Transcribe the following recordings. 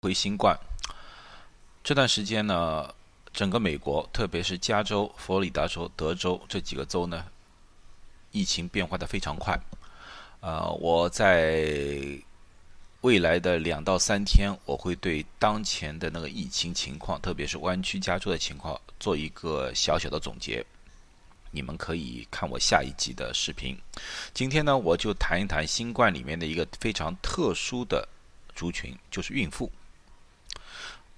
回新冠这段时间呢，整个美国，特别是加州、佛罗里达州、德州这几个州呢，疫情变化的非常快。呃，我在未来的两到三天，我会对当前的那个疫情情况，特别是湾区加州的情况，做一个小小的总结。你们可以看我下一集的视频。今天呢，我就谈一谈新冠里面的一个非常特殊的族群，就是孕妇。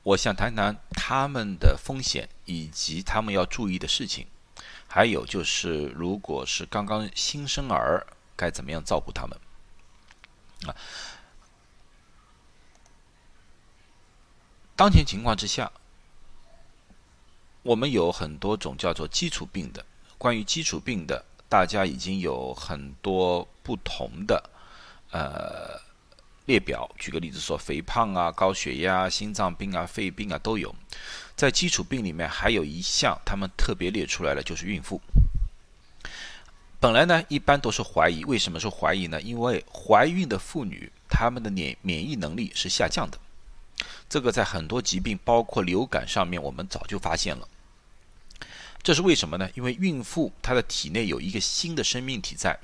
我想谈谈他们的风险以及他们要注意的事情，还有就是，如果是刚刚新生儿，该怎么样照顾他们？啊，当前情况之下，我们有很多种叫做基础病的。关于基础病的，大家已经有很多不同的，呃。列表，举个例子说，肥胖啊、高血压、心脏病啊、肺病啊都有。在基础病里面，还有一项他们特别列出来了，就是孕妇。本来呢，一般都是怀疑。为什么说怀疑呢？因为怀孕的妇女，她们的免免疫能力是下降的。这个在很多疾病，包括流感上面，我们早就发现了。这是为什么呢？因为孕妇她的体内有一个新的生命体在。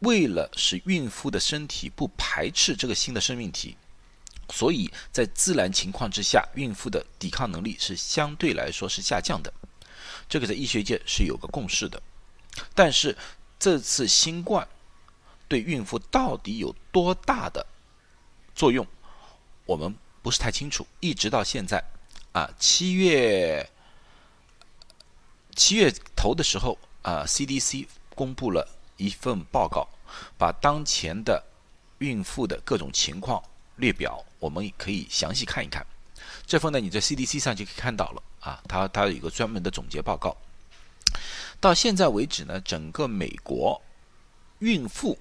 为了使孕妇的身体不排斥这个新的生命体，所以在自然情况之下，孕妇的抵抗能力是相对来说是下降的。这个在医学界是有个共识的。但是这次新冠对孕妇到底有多大的作用，我们不是太清楚。一直到现在啊，七月七月头的时候啊，CDC 公布了。一份报告，把当前的孕妇的各种情况列表，我们可以详细看一看。这份呢，你在 CDC 上就可以看到了啊，它它有一个专门的总结报告。到现在为止呢，整个美国孕妇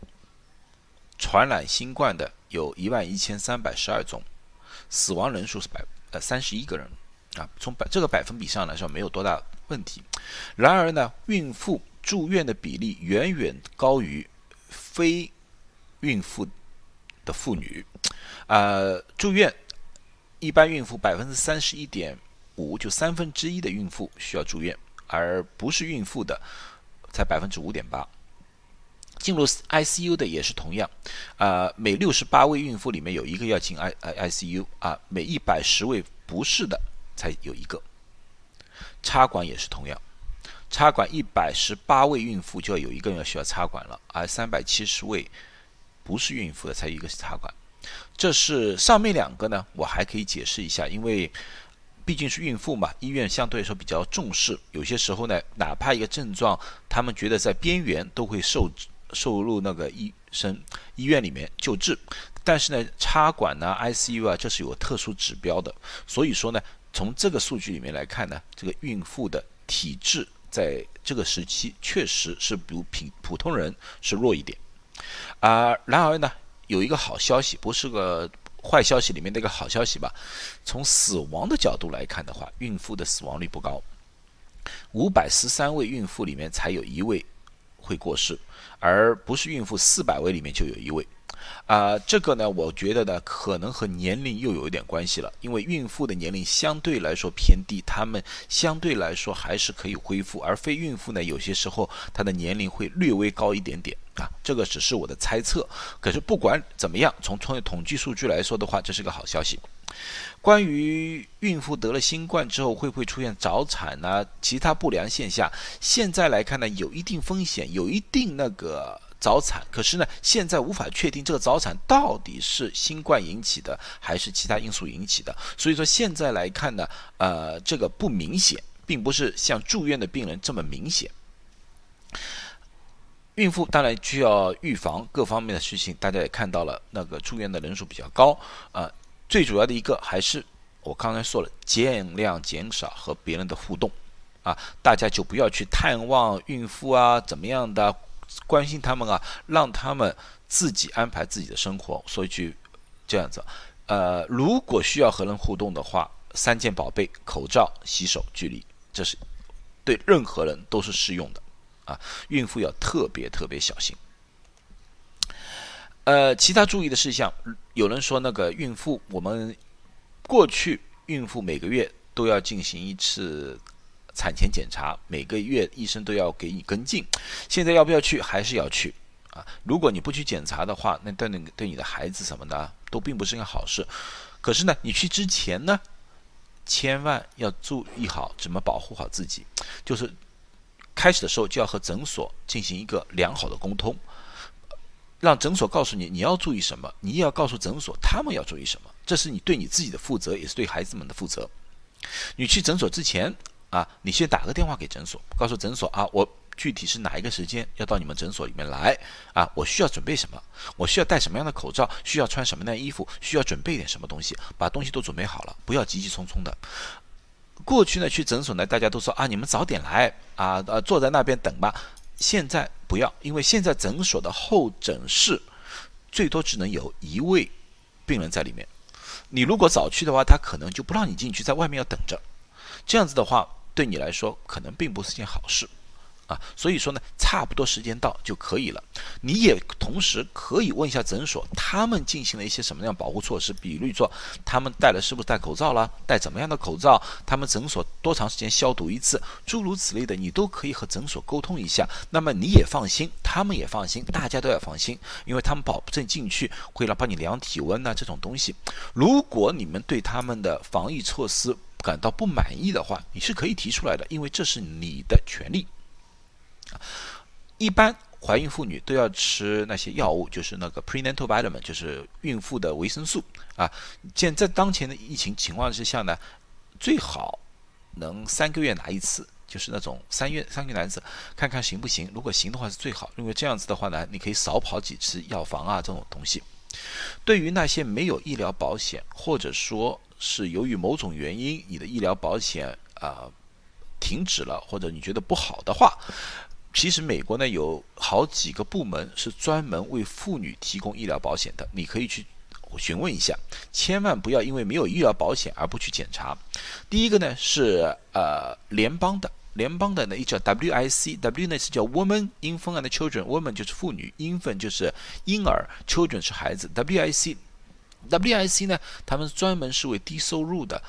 传染新冠的有一万一千三百十二宗，死亡人数是百呃三十一个人啊，从百这个百分比上来说没有多大问题。然而呢，孕妇住院的比例远远高于非孕妇的妇女，呃，住院一般孕妇百分之三十一点五，就三分之一的孕妇需要住院，而不是孕妇的才百分之五点八。进入 ICU 的也是同样，呃，每六十八位孕妇里面有一个要进 I I ICU 啊，每一百十位不是的才有一个。插管也是同样。插管一百十八位孕妇就要有一个人需要插管了，而三百七十位不是孕妇的才一个插管。这是上面两个呢，我还可以解释一下，因为毕竟是孕妇嘛，医院相对来说比较重视。有些时候呢，哪怕一个症状，他们觉得在边缘都会受受入那个医生医院里面救治。但是呢，插管呢，ICU 啊，这是有特殊指标的。所以说呢，从这个数据里面来看呢，这个孕妇的体质。在这个时期，确实是比普普通人是弱一点，啊，然而呢，有一个好消息，不是个坏消息里面的一个好消息吧？从死亡的角度来看的话，孕妇的死亡率不高，五百十三位孕妇里面才有一位会过世，而不是孕妇四百位里面就有一位。啊，这个呢，我觉得呢，可能和年龄又有一点关系了，因为孕妇的年龄相对来说偏低，她们相对来说还是可以恢复，而非孕妇呢，有些时候她的年龄会略微高一点点啊，这个只是我的猜测。可是不管怎么样，从从统计数据来说的话，这是个好消息。关于孕妇得了新冠之后会不会出现早产呢？其他不良现象，现在来看呢，有一定风险，有一定那个。早产，可是呢，现在无法确定这个早产到底是新冠引起的还是其他因素引起的。所以说现在来看呢，呃，这个不明显，并不是像住院的病人这么明显。孕妇当然需要预防各方面的事情，大家也看到了，那个住院的人数比较高。呃，最主要的一个还是我刚才说了，尽量减少和别人的互动，啊，大家就不要去探望孕妇啊，怎么样的。关心他们啊，让他们自己安排自己的生活。所以去这样子，呃，如果需要和人互动的话，三件宝贝：口罩、洗手、距离，这是对任何人都是适用的啊。孕妇要特别特别小心。呃，其他注意的事项，有人说那个孕妇，我们过去孕妇每个月都要进行一次产前检查，每个月医生都要给你跟进。现在要不要去？还是要去啊？如果你不去检查的话，那对那对你的孩子什么的都并不是件好事。可是呢，你去之前呢，千万要注意好怎么保护好自己，就是开始的时候就要和诊所进行一个良好的沟通。让诊所告诉你你要注意什么，你也要告诉诊所他们要注意什么，这是你对你自己的负责，也是对孩子们的负责。你去诊所之前啊，你先打个电话给诊所，告诉诊所啊，我具体是哪一个时间要到你们诊所里面来啊，我需要准备什么，我需要戴什么样的口罩，需要穿什么样的衣服，需要准备点什么东西，把东西都准备好了，不要急急匆匆的。过去呢，去诊所呢，大家都说啊，你们早点来啊，呃，坐在那边等吧。现在不要，因为现在诊所的候诊室最多只能有一位病人在里面。你如果早去的话，他可能就不让你进去，在外面要等着。这样子的话，对你来说可能并不是件好事。啊，所以说呢，差不多时间到就可以了。你也同时可以问一下诊所，他们进行了一些什么样保护措施？比如说，他们戴了是不是戴口罩了？戴怎么样的口罩？他们诊所多长时间消毒一次？诸如此类的，你都可以和诊所沟通一下。那么你也放心，他们也放心，大家都要放心，因为他们保证进去会来帮你量体温呐这种东西。如果你们对他们的防疫措施感到不满意的话，你是可以提出来的，因为这是你的权利。一般怀孕妇女都要吃那些药物，就是那个 prenatal vitamin，就是孕妇的维生素啊。现在当前的疫情情况之下呢，最好能三个月拿一次，就是那种三月三个月拿一次，看看行不行。如果行的话是最好，因为这样子的话呢，你可以少跑几次药房啊这种东西。对于那些没有医疗保险，或者说是由于某种原因你的医疗保险啊停止了，或者你觉得不好的话。其实美国呢有好几个部门是专门为妇女提供医疗保险的，你可以去询问一下，千万不要因为没有医疗保险而不去检查。第一个呢是呃联邦的，联邦的呢一叫 WIC，W 呢是叫 Woman, Infant and Children，Woman 就是妇女，Infant 就是婴儿，Children 是孩子。WIC，WIC 呢他们专门是为低收入的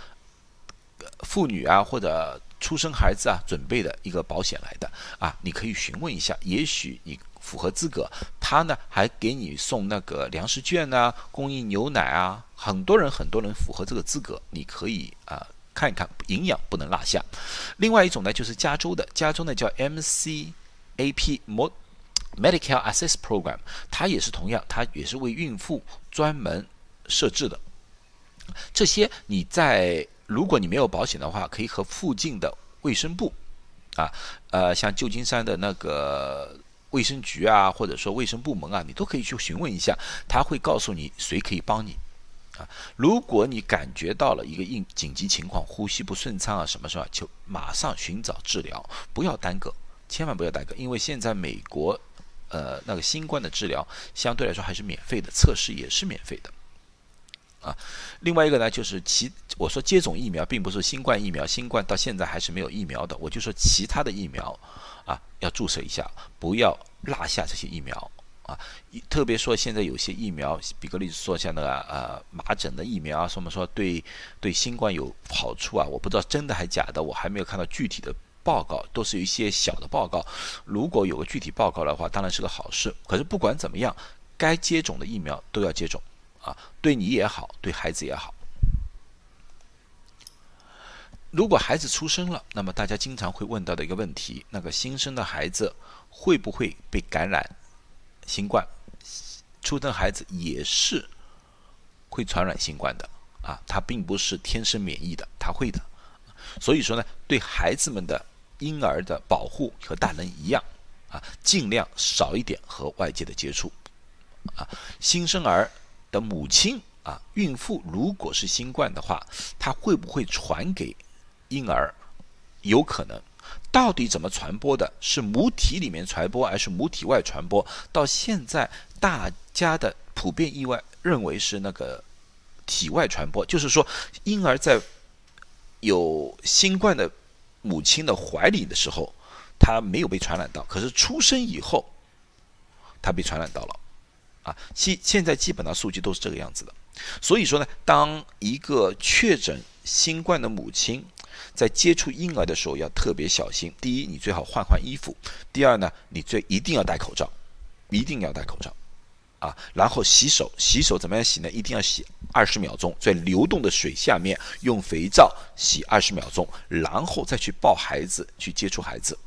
妇女啊或者。出生孩子啊，准备的一个保险来的啊，你可以询问一下，也许你符合资格，他呢还给你送那个粮食券啊，供应牛奶啊，很多人很多人符合这个资格，你可以啊看一看，营养不能落下。另外一种呢就是加州的，加州呢叫 MCAP Medicare Access Program，它也是同样，它也是为孕妇专门设置的。这些你在。如果你没有保险的话，可以和附近的卫生部，啊，呃，像旧金山的那个卫生局啊，或者说卫生部门啊，你都可以去询问一下，他会告诉你谁可以帮你，啊，如果你感觉到了一个应紧急情况，呼吸不顺畅啊，什么什么，就马上寻找治疗，不要耽搁，千万不要耽搁，因为现在美国，呃，那个新冠的治疗相对来说还是免费的，测试也是免费的。啊，另外一个呢，就是其我说接种疫苗并不是新冠疫苗，新冠到现在还是没有疫苗的。我就说其他的疫苗啊，要注射一下，不要落下这些疫苗啊。特别说现在有些疫苗，比个例子说像那个呃麻疹的疫苗啊，什么说对对新冠有好处啊，我不知道真的还假的，我还没有看到具体的报告，都是一些小的报告。如果有个具体报告的话，当然是个好事。可是不管怎么样，该接种的疫苗都要接种。啊，对你也好，对孩子也好。如果孩子出生了，那么大家经常会问到的一个问题：那个新生的孩子会不会被感染新冠？出生孩子也是会传染新冠的啊，他并不是天生免疫的，他会的。所以说呢，对孩子们的婴儿的保护和大人一样啊，尽量少一点和外界的接触啊，新生儿。的母亲啊，孕妇如果是新冠的话，她会不会传给婴儿？有可能。到底怎么传播的？是母体里面传播，还是母体外传播？到现在大家的普遍意外认为是那个体外传播，就是说婴儿在有新冠的母亲的怀里的时候，他没有被传染到，可是出生以后，他被传染到了。啊，现现在基本上数据都是这个样子的。所以说呢，当一个确诊新冠的母亲在接触婴儿的时候要特别小心。第一，你最好换换衣服；第二呢，你最一定要戴口罩，一定要戴口罩。啊，然后洗手，洗手怎么样洗呢？一定要洗二十秒钟，在流动的水下面用肥皂洗二十秒钟，然后再去抱孩子，去接触孩子。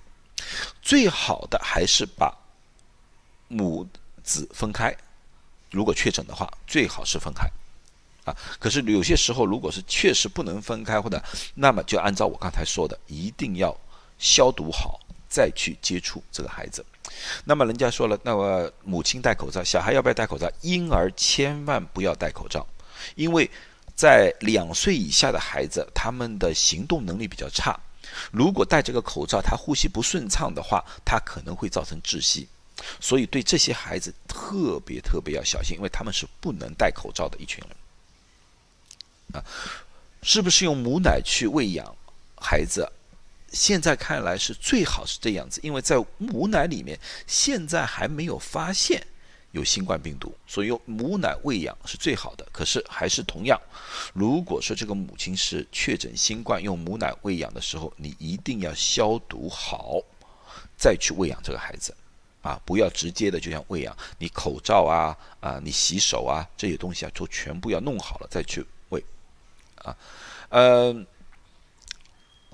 最好的还是把母子分开。如果确诊的话，最好是分开。啊，可是有些时候，如果是确实不能分开，或者那么就按照我刚才说的，一定要消毒好，再去接触这个孩子。那么人家说了，那么母亲戴口罩，小孩要不要戴口罩？婴儿千万不要戴口罩，因为在两岁以下的孩子，他们的行动能力比较差。如果戴这个口罩，他呼吸不顺畅的话，他可能会造成窒息。所以对这些孩子特别特别要小心，因为他们是不能戴口罩的一群人。啊，是不是用母奶去喂养孩子？现在看来是最好是这样子，因为在母奶里面现在还没有发现有新冠病毒，所以用母奶喂养是最好的。可是还是同样，如果说这个母亲是确诊新冠，用母奶喂养的时候，你一定要消毒好，再去喂养这个孩子，啊，不要直接的就像喂养，你口罩啊啊，你洗手啊这些东西啊，都全部要弄好了再去，啊，呃。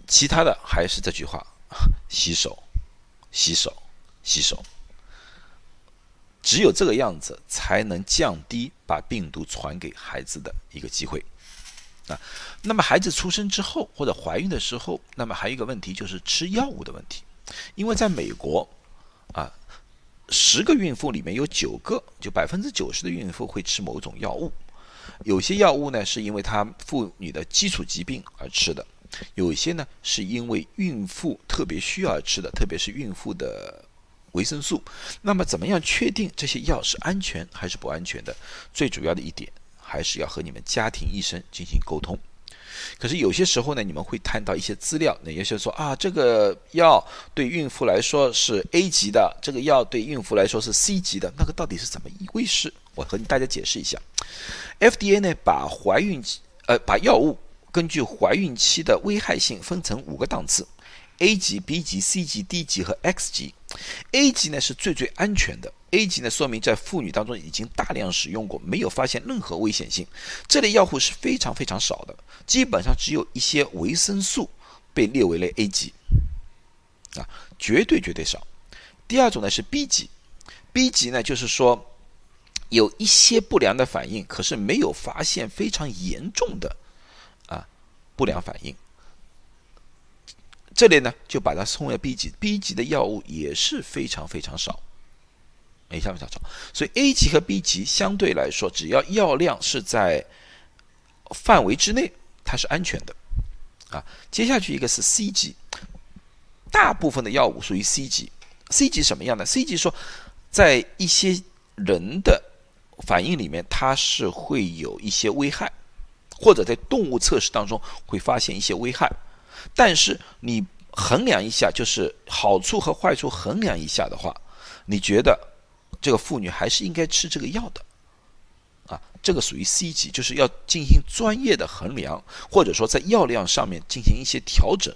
其他的还是这句话：洗手、洗手、洗手。只有这个样子，才能降低把病毒传给孩子的一个机会。啊，那么孩子出生之后或者怀孕的时候，那么还有一个问题就是吃药物的问题。因为在美国，啊，十个孕妇里面有九个，就百分之九十的孕妇会吃某种药物。有些药物呢，是因为她妇女的基础疾病而吃的。有些呢，是因为孕妇特别需要吃的，特别是孕妇的维生素。那么，怎么样确定这些药是安全还是不安全的？最主要的一点，还是要和你们家庭医生进行沟通。可是有些时候呢，你们会看到一些资料，那有些说啊，这个药对孕妇来说是 A 级的，这个药对孕妇来说是 C 级的，那个到底是怎么一回事？我和大家解释一下。FDA 呢，把怀孕呃，把药物。根据怀孕期的危害性分成五个档次：A 级、B 级、C 级、D 级和 X 级。A 级呢是最最安全的。A 级呢说明在妇女当中已经大量使用过，没有发现任何危险性。这类药物是非常非常少的，基本上只有一些维生素被列为了 A 级，啊，绝对绝对少。第二种呢是 B 级，B 级呢就是说有一些不良的反应，可是没有发现非常严重的啊。不良反应，这里呢就把它称为 B 级，B 级的药物也是非常非常少，非常非常少。所以 A 级和 B 级相对来说，只要药量是在范围之内，它是安全的。啊，接下去一个是 C 级，大部分的药物属于 C 级。C 级什么样的？C 级说，在一些人的反应里面，它是会有一些危害。或者在动物测试当中会发现一些危害，但是你衡量一下，就是好处和坏处衡量一下的话，你觉得这个妇女还是应该吃这个药的，啊，这个属于 C 级，就是要进行专业的衡量，或者说在药量上面进行一些调整，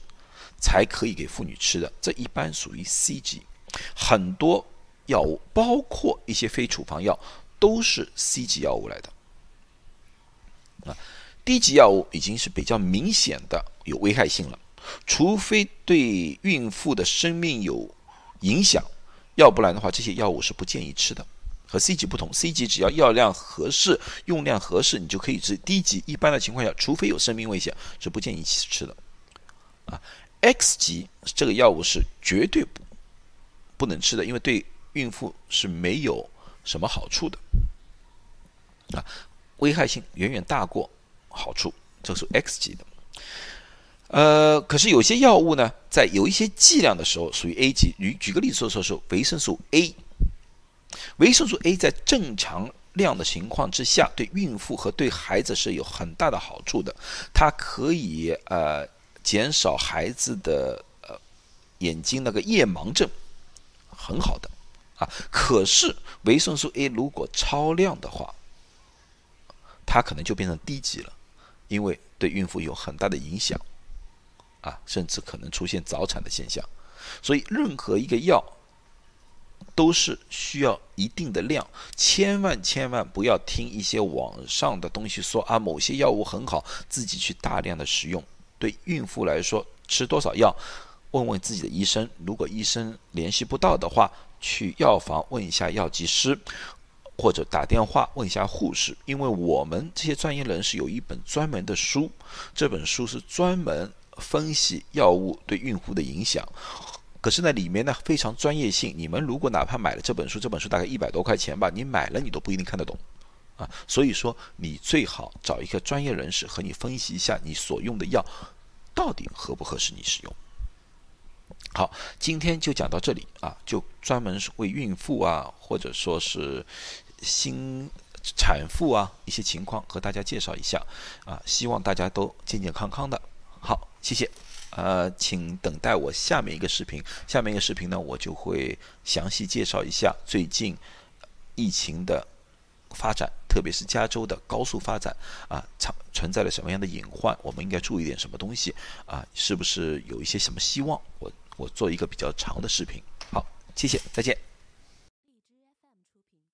才可以给妇女吃的，这一般属于 C 级。很多药物，包括一些非处方药，都是 C 级药物来的，啊。低级药物已经是比较明显的有危害性了，除非对孕妇的生命有影响，要不然的话，这些药物是不建议吃的。和 C 级不同，C 级只要药量合适、用量合适，你就可以吃。低级一般的情况下，除非有生命危险，是不建议吃的。啊，X 级这个药物是绝对不不能吃的，因为对孕妇是没有什么好处的。啊，危害性远远大过。好处，这是 X 级的，呃，可是有些药物呢，在有一些剂量的时候属于 A 级。举举个例子说说，是维生素 A，维生素 A 在正常量的情况之下，对孕妇和对孩子是有很大的好处的。它可以呃减少孩子的呃眼睛那个夜盲症，很好的啊。可是维生素 A 如果超量的话，它可能就变成低级了，因为对孕妇有很大的影响，啊，甚至可能出现早产的现象。所以任何一个药都是需要一定的量，千万千万不要听一些网上的东西说啊，某些药物很好，自己去大量的使用。对孕妇来说，吃多少药，问问自己的医生。如果医生联系不到的话，去药房问一下药剂师，或者打电话问一下护士。因为我们这些专业人士有一本专门的书，这本书是专门分析药物对孕妇的影响。可是呢，里面呢非常专业性。你们如果哪怕买了这本书，这本书大概一百多块钱吧，你买了你都不一定看得懂。啊，所以说你最好找一个专业人士和你分析一下你所用的药到底合不合适你使用。好，今天就讲到这里啊，就专门是为孕妇啊，或者说是新产妇啊一些情况和大家介绍一下啊，希望大家都健健康康的。好，谢谢。呃，请等待我下面一个视频，下面一个视频呢，我就会详细介绍一下最近疫情的发展。特别是加州的高速发展啊，存存在了什么样的隐患？我们应该注意点什么东西啊？是不是有一些什么希望？我我做一个比较长的视频。好，谢谢，再见。